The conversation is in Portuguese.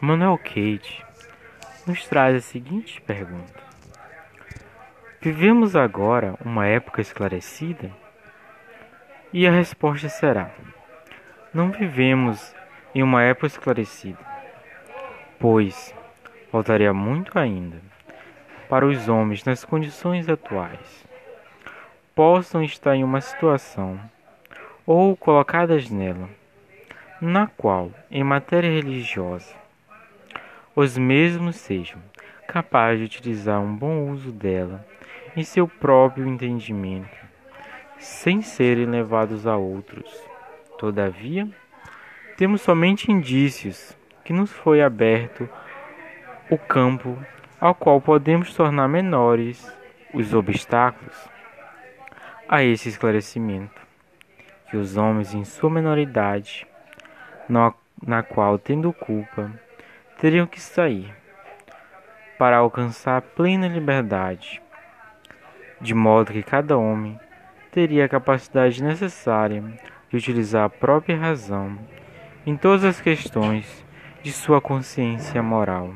Manuel Kate nos traz a seguinte pergunta: Vivemos agora uma época esclarecida? E a resposta será: Não vivemos em uma época esclarecida, pois faltaria muito ainda para os homens nas condições atuais possam estar em uma situação ou colocadas nela, na qual, em matéria religiosa, os mesmos sejam capazes de utilizar um bom uso dela em seu próprio entendimento, sem serem levados a outros. Todavia, temos somente indícios que nos foi aberto o campo ao qual podemos tornar menores os obstáculos a esse esclarecimento, que os homens em sua menoridade, na, na qual tendo culpa, teriam que sair para alcançar plena liberdade, de modo que cada homem teria a capacidade necessária de utilizar a própria razão em todas as questões de sua consciência moral.